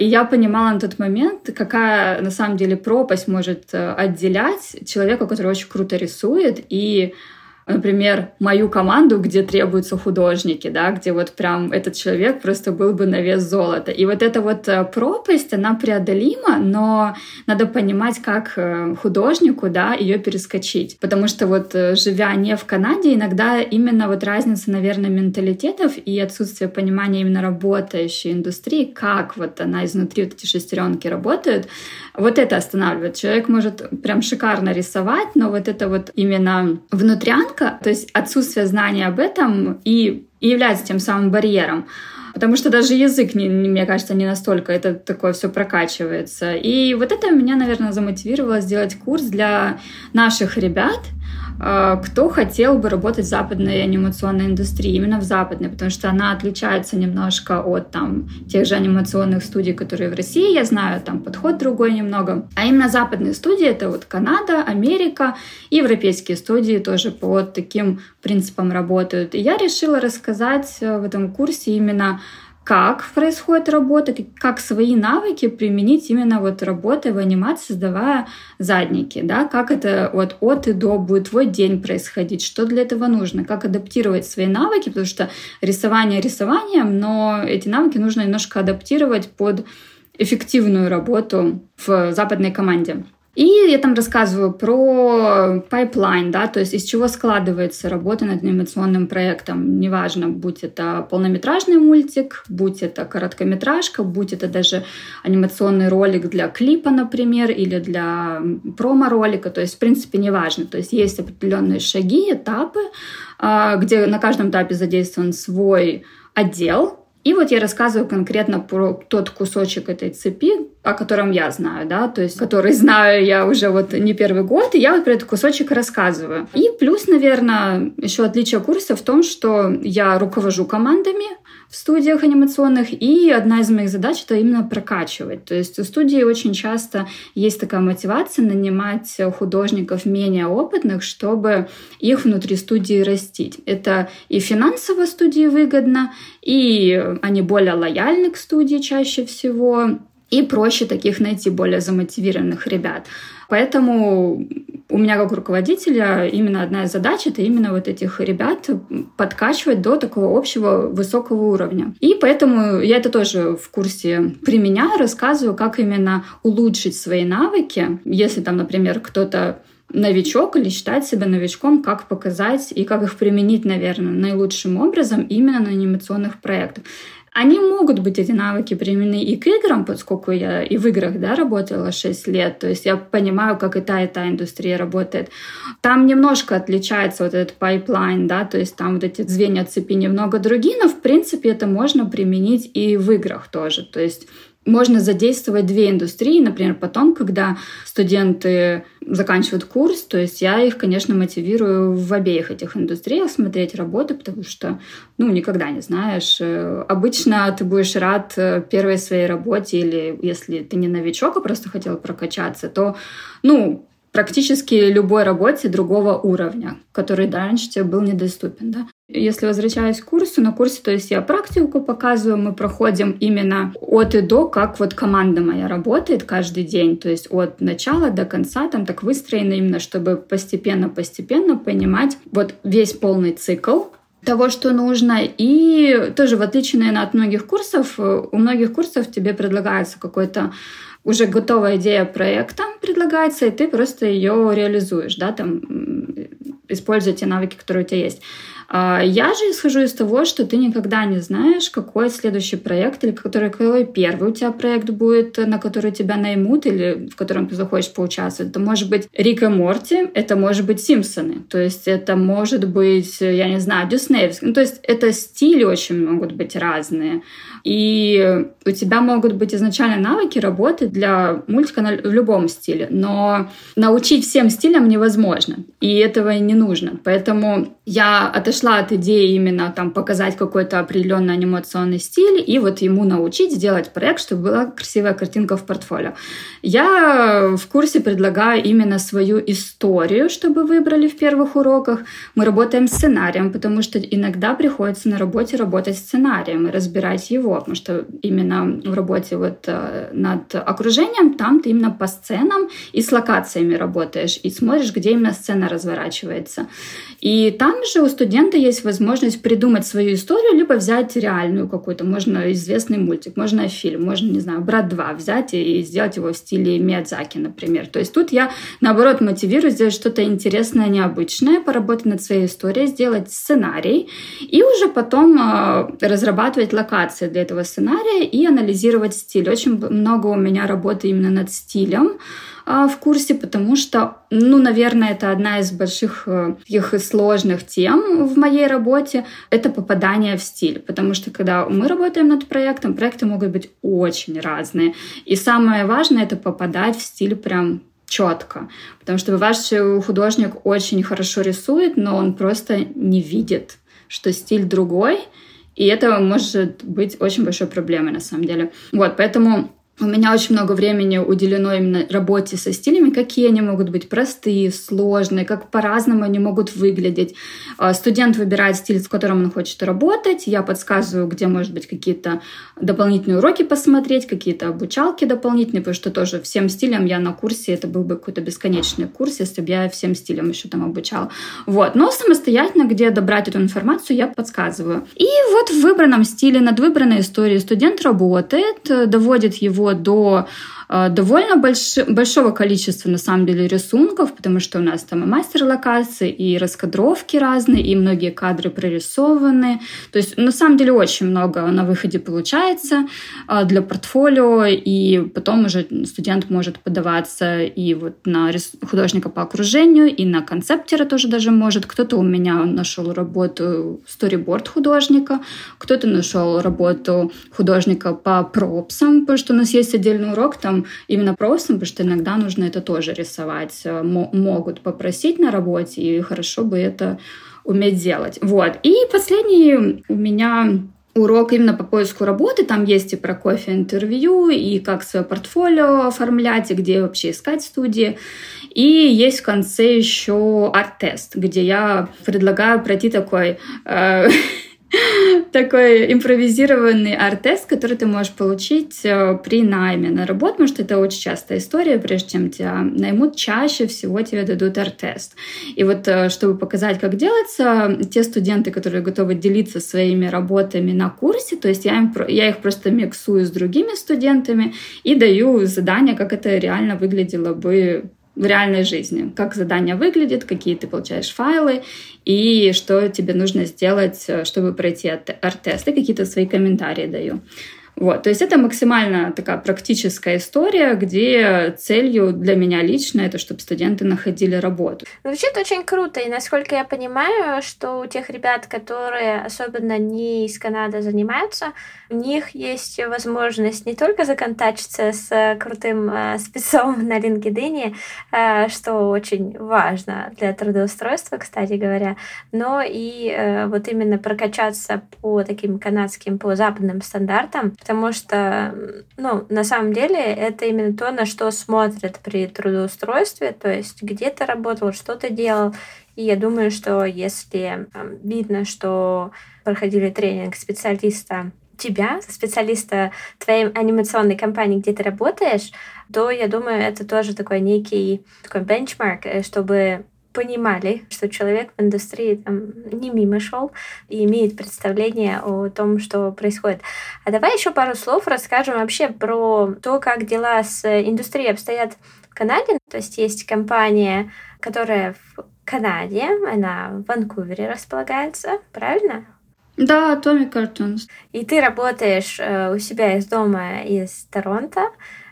и я понимала на тот момент, какая на самом деле пропасть может э, отделять человека, который очень круто рисует, и например, мою команду, где требуются художники, да, где вот прям этот человек просто был бы на вес золота. И вот эта вот э, пропасть, она преодолима, но надо понимать, как э, художнику, да, ее перескочить. Потому что вот э, живя не в Канаде, иногда именно вот разница, наверное, менталитетов и отсутствие понимания именно работающей индустрии, как вот она изнутри, вот эти шестеренки работают, вот это останавливает. Человек может прям шикарно рисовать, но вот это вот именно внутрянка, то есть отсутствие знания об этом и, и является тем самым барьером. Потому что даже язык, не, не, мне кажется, не настолько это такое все прокачивается. И вот это меня, наверное, замотивировало сделать курс для наших ребят, кто хотел бы работать в западной анимационной индустрии, именно в западной, потому что она отличается немножко от там, тех же анимационных студий, которые в России, я знаю, там подход другой немного. А именно западные студии — это вот Канада, Америка, европейские студии тоже по таким принципам работают. И я решила рассказать э, в этом курсе именно как происходит работа, как свои навыки применить именно вот работой в анимации, создавая задники, да, как это вот от и до будет твой день происходить, что для этого нужно, как адаптировать свои навыки, потому что рисование рисованием, но эти навыки нужно немножко адаптировать под эффективную работу в западной команде. И я там рассказываю про пайплайн, да, то есть из чего складывается работа над анимационным проектом. Неважно, будь это полнометражный мультик, будь это короткометражка, будь это даже анимационный ролик для клипа, например, или для промо-ролика. То есть, в принципе, неважно. То есть есть определенные шаги, этапы, а, где на каждом этапе задействован свой отдел, и вот я рассказываю конкретно про тот кусочек этой цепи, о котором я знаю, да, то есть который знаю я уже вот не первый год, и я вот про этот кусочек рассказываю. И плюс, наверное, еще отличие курса в том, что я руковожу командами, в студиях анимационных, и одна из моих задач — это именно прокачивать. То есть у студии очень часто есть такая мотивация нанимать художников менее опытных, чтобы их внутри студии растить. Это и финансово студии выгодно, и они более лояльны к студии чаще всего, и проще таких найти более замотивированных ребят. Поэтому у меня как руководителя именно одна из задач это именно вот этих ребят подкачивать до такого общего высокого уровня. И поэтому я это тоже в курсе применяю, рассказываю, как именно улучшить свои навыки. Если там, например, кто-то новичок или считать себя новичком, как показать и как их применить, наверное, наилучшим образом именно на анимационных проектах. Они могут быть, эти навыки, применены и к играм, поскольку я и в играх да, работала 6 лет, то есть я понимаю, как и та, и та индустрия работает. Там немножко отличается вот этот пайплайн, да, то есть там вот эти звенья цепи немного другие, но в принципе это можно применить и в играх тоже. То есть можно задействовать две индустрии. Например, потом, когда студенты заканчивают курс, то есть я их, конечно, мотивирую в обеих этих индустриях смотреть работы, потому что, ну, никогда не знаешь. Э, обычно ты будешь рад э, первой своей работе, или если ты не новичок, а просто хотел прокачаться, то, ну, практически любой работе другого уровня, который раньше тебе был недоступен. Да? Если возвращаюсь к курсу, на курсе, то есть я практику показываю, мы проходим именно от и до, как вот команда моя работает каждый день, то есть от начала до конца, там так выстроено именно, чтобы постепенно-постепенно понимать вот весь полный цикл, того, что нужно. И тоже, в отличие, наверное, от многих курсов, у многих курсов тебе предлагается какой-то уже готовая идея проекта предлагается, и ты просто ее реализуешь, да, там, используя те навыки, которые у тебя есть. А, я же исхожу из того, что ты никогда не знаешь, какой следующий проект или который, какой первый у тебя проект будет, на который тебя наймут или в котором ты захочешь поучаствовать. Это может быть Рик и Морти, это может быть Симпсоны, то есть это может быть, я не знаю, Диснеевский. Ну, то есть это стили очень могут быть разные. И у тебя могут быть изначально навыки работы для мультика в любом стиле, но научить всем стилям невозможно, и этого не нужно. Поэтому я отошла от идеи именно там показать какой-то определенный анимационный стиль и вот ему научить сделать проект, чтобы была красивая картинка в портфолио. Я в курсе предлагаю именно свою историю, чтобы выбрали в первых уроках. Мы работаем с сценарием, потому что иногда приходится на работе работать сценарием и разбирать его, потому что именно в работе вот э, над окружением там ты именно по сценам и с локациями работаешь и смотришь, где именно сцена разворачивается. И там же у студента есть возможность придумать свою историю, либо взять реальную какую-то, можно известный мультик, можно фильм, можно, не знаю, «Брат 2» взять и сделать его в стиле Миядзаки, например. То есть тут я, наоборот, мотивирую сделать что-то интересное, необычное, поработать над своей историей, сделать сценарий и уже потом э, разрабатывать локации для этого сценария и анализировать стиль. Очень много у меня работы именно над стилем, в курсе, потому что, ну, наверное, это одна из больших э, таких сложных тем в моей работе, это попадание в стиль, потому что когда мы работаем над проектом, проекты могут быть очень разные, и самое важное это попадать в стиль прям четко, потому что ваш художник очень хорошо рисует, но он просто не видит, что стиль другой, и это может быть очень большой проблемой на самом деле. Вот, поэтому у меня очень много времени уделено именно работе со стилями, какие они могут быть простые, сложные, как по-разному они могут выглядеть. А, студент выбирает стиль, в котором он хочет работать, я подсказываю, где, может быть, какие-то дополнительные уроки посмотреть, какие-то обучалки дополнительные, потому что тоже всем стилям я на курсе, это был бы какой-то бесконечный курс, если бы я всем стилям еще там обучала. Вот. Но самостоятельно, где добрать эту информацию, я подсказываю. И вот в выбранном стиле, над выбранной историей студент работает, доводит его до Э, довольно больш... большого количества, на самом деле, рисунков, потому что у нас там и мастер-локации, и раскадровки разные, и многие кадры прорисованы. То есть, на самом деле, очень много на выходе получается э, для портфолио, и потом уже студент может подаваться и вот на художника по окружению, и на концептера тоже даже может. Кто-то у меня нашел работу сториборд художника, кто-то нашел работу художника по пропсам, потому что у нас есть отдельный урок, там именно просто, потому что иногда нужно это тоже рисовать. Э, могут попросить на работе, и хорошо бы это уметь делать. Вот. И последний у меня урок именно по поиску работы. Там есть и про кофе интервью, и как свое портфолио оформлять, и где вообще искать студии. И есть в конце еще арт-тест, где я предлагаю пройти такой э, такой импровизированный арт-тест, который ты можешь получить э, при найме на работу, потому что это очень частая история, прежде чем тебя наймут, чаще всего тебе дадут арт-тест. И вот э, чтобы показать, как делается, те студенты, которые готовы делиться своими работами на курсе, то есть я, им, я их просто миксую с другими студентами и даю задание, как это реально выглядело бы в реальной жизни, как задание выглядит, какие ты получаешь файлы и что тебе нужно сделать, э, чтобы пройти арт-тест, и какие-то свои комментарии даю. Вот, то есть это максимально такая практическая история, где целью для меня лично это, чтобы студенты находили работу. Ну, это очень круто, и насколько я понимаю, что у тех ребят, которые особенно не из Канады занимаются, у них есть возможность не только законтачиться с крутым э, спецом на LinkedIn, э, что очень важно для трудоустройства, кстати говоря, но и э, вот именно прокачаться по таким канадским, по западным стандартам, потому что, ну, на самом деле, это именно то, на что смотрят при трудоустройстве, то есть где ты работал, что ты делал. И я думаю, что если видно, что проходили тренинг специалиста тебя, специалиста твоей анимационной компании, где ты работаешь, то я думаю, это тоже такой некий такой бенчмарк, э, чтобы понимали, что человек в индустрии там, не мимо шел и имеет представление о том, что происходит. А давай еще пару слов расскажем вообще про то, как дела с индустрией обстоят в Канаде. То есть есть компания, которая в Канаде, она в Ванкувере располагается, правильно? Да, Atomic Cartoons. И ты работаешь э, у себя из дома из Торонто.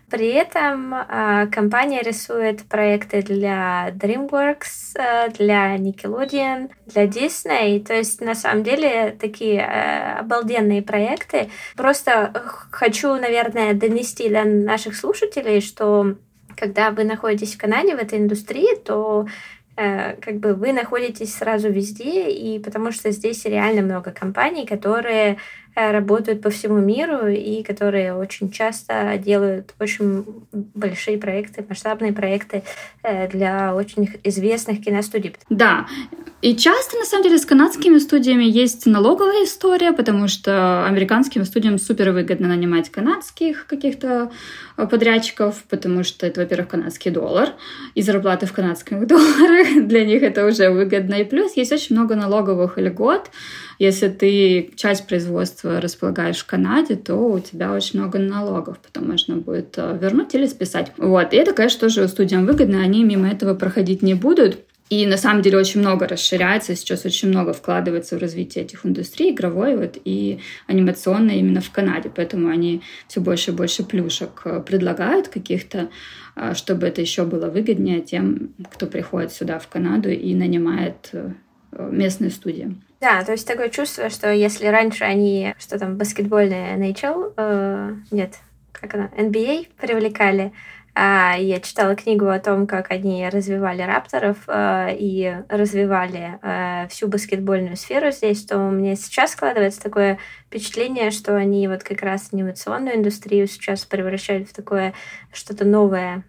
При этом э, компания рисует проекты для DreamWorks, э, для Nickelodeon, для Disney. То есть, на самом деле, такие э, обалденные проекты. Просто хочу, наверное, донести до наших слушателей, что когда вы находитесь в Канаде, в этой индустрии, то Э, как бы вы находитесь сразу везде, и потому что здесь реально много компаний, которые Э, работают по всему миру и которые очень часто делают очень большие проекты, масштабные проекты э, для очень известных киностудий. Да, и часто, на самом деле, с канадскими студиями есть налоговая история, потому что американским студиям супер выгодно нанимать канадских каких-то э, подрядчиков, потому что это, во-первых, канадский доллар, и зарплаты в канадских долларах для них это уже выгодно. И плюс есть очень много налоговых льгот, если ты часть производства располагаешь в Канаде, то у тебя очень много налогов потом можно будет э, вернуть или списать. Вот. И это, конечно, тоже студиям выгодно, они мимо этого проходить не будут. И на самом деле очень много расширяется, сейчас очень много вкладывается в развитие этих индустрий, игровой вот, и анимационной именно в Канаде. Поэтому они все больше и больше плюшек э, предлагают каких-то, э, чтобы это еще было выгоднее тем, кто приходит сюда в Канаду и нанимает местные студии. Да, то есть такое чувство, что если раньше они, что там, баскетбольная NHL, э, нет, как она, NBA привлекали, а я читала книгу о том, как они развивали рапторов э, и развивали э, всю баскетбольную сферу здесь, то меня сейчас складывается такое впечатление, что они вот как раз анимационную индустрию сейчас превращают в такое что-то новое,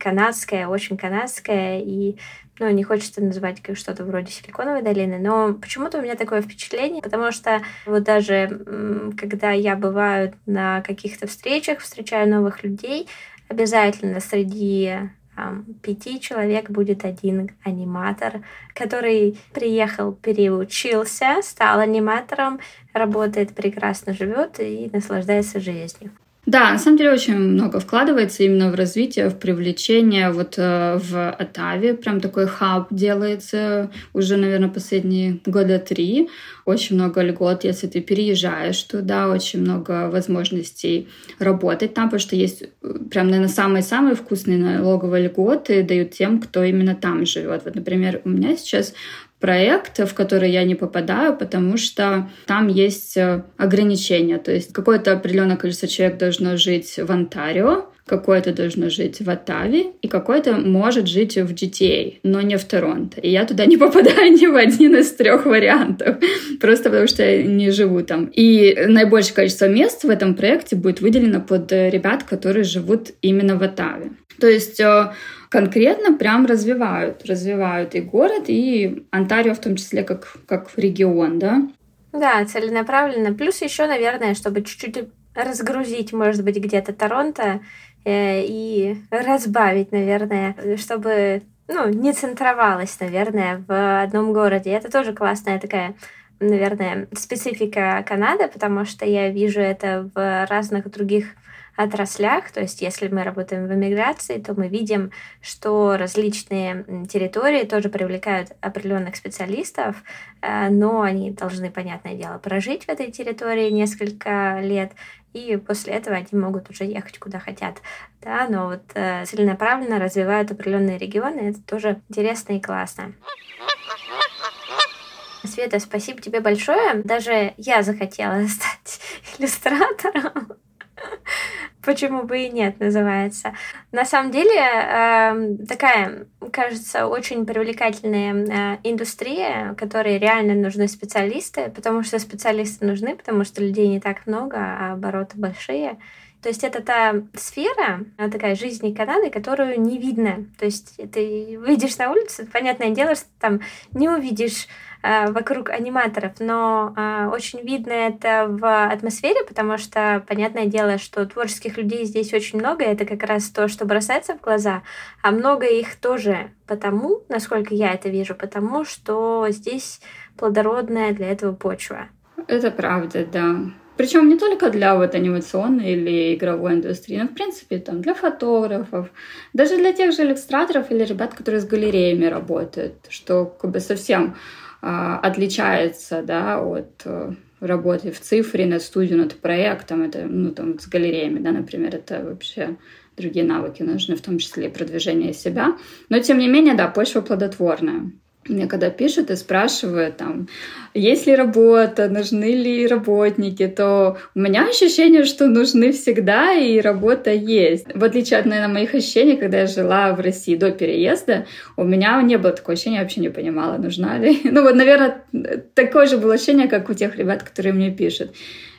канадское, очень канадское, и ну, не хочется называть как что-то вроде Силиконовой долины, но почему-то у меня такое впечатление, потому что вот даже когда я бываю на каких-то встречах, встречаю новых людей, обязательно среди пяти человек будет один аниматор, который приехал, переучился, стал аниматором, работает прекрасно, живет и наслаждается жизнью. Да, на самом деле очень много вкладывается именно в развитие, в привлечение. Вот э, в Атаве прям такой хаб делается уже, наверное, последние года три. Очень много льгот, если ты переезжаешь туда, очень много возможностей работать там, потому что есть э, прям, наверное, самые-самые вкусные налоговые льготы дают тем, кто именно там живет. Вот, например, у меня сейчас проект, в который я не попадаю, потому что там есть э, ограничения. То есть какое-то определенное количество человек должно жить в Онтарио, какое-то должно жить в Оттаве, и какое-то может жить в GTA, но не в Торонто. И я туда не попадаю ни в один из трех вариантов, просто потому что я не живу там. И наибольшее количество мест в этом проекте будет выделено под ребят, которые живут именно в Оттаве. То есть э, конкретно прям развивают, развивают и город, и Онтарио в том числе как, как регион, да? Да, целенаправленно. Плюс еще, наверное, чтобы чуть-чуть разгрузить, может быть, где-то Торонто э, и разбавить, наверное, чтобы ну, не центровалась, наверное, в одном городе. Это тоже классная такая наверное, специфика Канады, потому что я вижу это в разных других отраслях, то есть если мы работаем в эмиграции, то мы видим, что различные территории тоже привлекают определенных специалистов, э, но они должны, понятное дело, прожить в этой территории несколько лет, и после этого они могут уже ехать куда хотят. Да, но вот э, целенаправленно развивают определенные регионы, это тоже интересно и классно. Света, спасибо тебе большое. Даже я захотела стать иллюстратором почему бы и нет, называется. На самом деле, э, такая, кажется, очень привлекательная э, индустрия, которой реально нужны специалисты, потому что специалисты нужны, потому что людей не так много, а обороты большие. То есть это та сфера, такая жизни Канады, которую не видно. То есть ты выйдешь на улицу, понятное дело, что там не увидишь э, вокруг аниматоров, но э, очень видно это в атмосфере, потому что понятное дело, что творческих людей здесь очень много, и это как раз то, что бросается в глаза, а много их тоже потому, насколько я это вижу, потому что здесь плодородная для этого почва. Это правда, да. Причем не только для вот анимационной или игровой индустрии, но в принципе там для фотографов, даже для тех же иллюстраторов или ребят, которые с галереями работают, что как бы совсем а, отличается да, от э, работы в цифре, над студию, над проектом, это, ну, там, с галереями, да, например, это вообще другие навыки нужны, в том числе и продвижение себя. Но, тем не менее, да, почва плодотворная. Мне когда пишут и спрашивают, там, есть ли работа, нужны ли работники, то у меня ощущение, что нужны всегда, и работа есть. В отличие от, наверное, моих ощущений, когда я жила в России до переезда, у меня не было такого ощущения, я вообще не понимала, нужна ли. Ну вот, наверное, такое же было ощущение, как у тех ребят, которые мне пишут.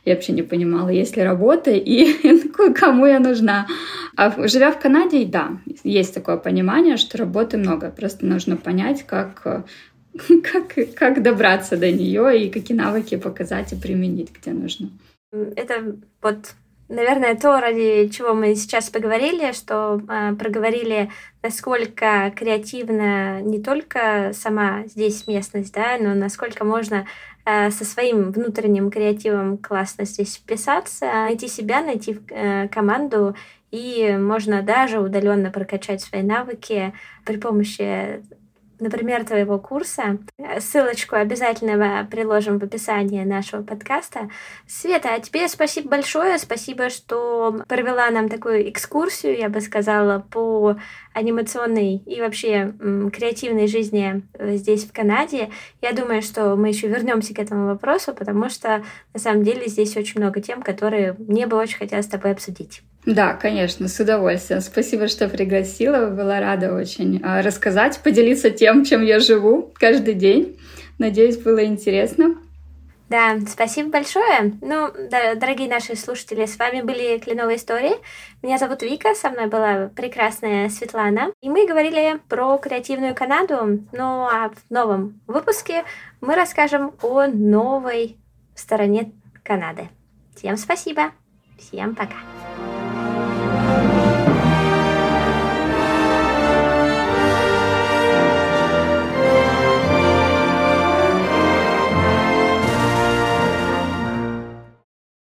Я вообще не понимала, есть ли работа и кому я нужна. А живя в Канаде, да, есть такое понимание, что работы много. Просто нужно понять, как как, как добраться до нее и какие навыки показать и применить, где нужно. Это вот наверное, то, ради чего мы сейчас поговорили, что э, проговорили, насколько креативна не только сама здесь местность, да, но насколько можно со своим внутренним креативом классно здесь вписаться, найти себя, найти э, команду, и можно даже удаленно прокачать свои навыки при помощи например, твоего курса. Ссылочку обязательно приложим в описании нашего подкаста. Света, а тебе спасибо большое. Спасибо, что провела нам такую экскурсию, я бы сказала, по анимационной и вообще креативной жизни э, здесь, в Канаде. Я думаю, что мы еще вернемся к этому вопросу, потому что на самом деле здесь очень много тем, которые мне бы очень хотелось с тобой обсудить. Да, конечно, с удовольствием. Спасибо, что пригласила. Была рада очень а, рассказать, поделиться тем, чем я живу каждый день. Надеюсь, было интересно. Да, спасибо большое. Ну, да, дорогие наши слушатели, с вами были Кленовые истории. Меня зовут Вика, со мной была прекрасная Светлана. И мы говорили про креативную Канаду. Ну, а в новом выпуске мы расскажем о новой стороне Канады. Всем спасибо. Всем пока.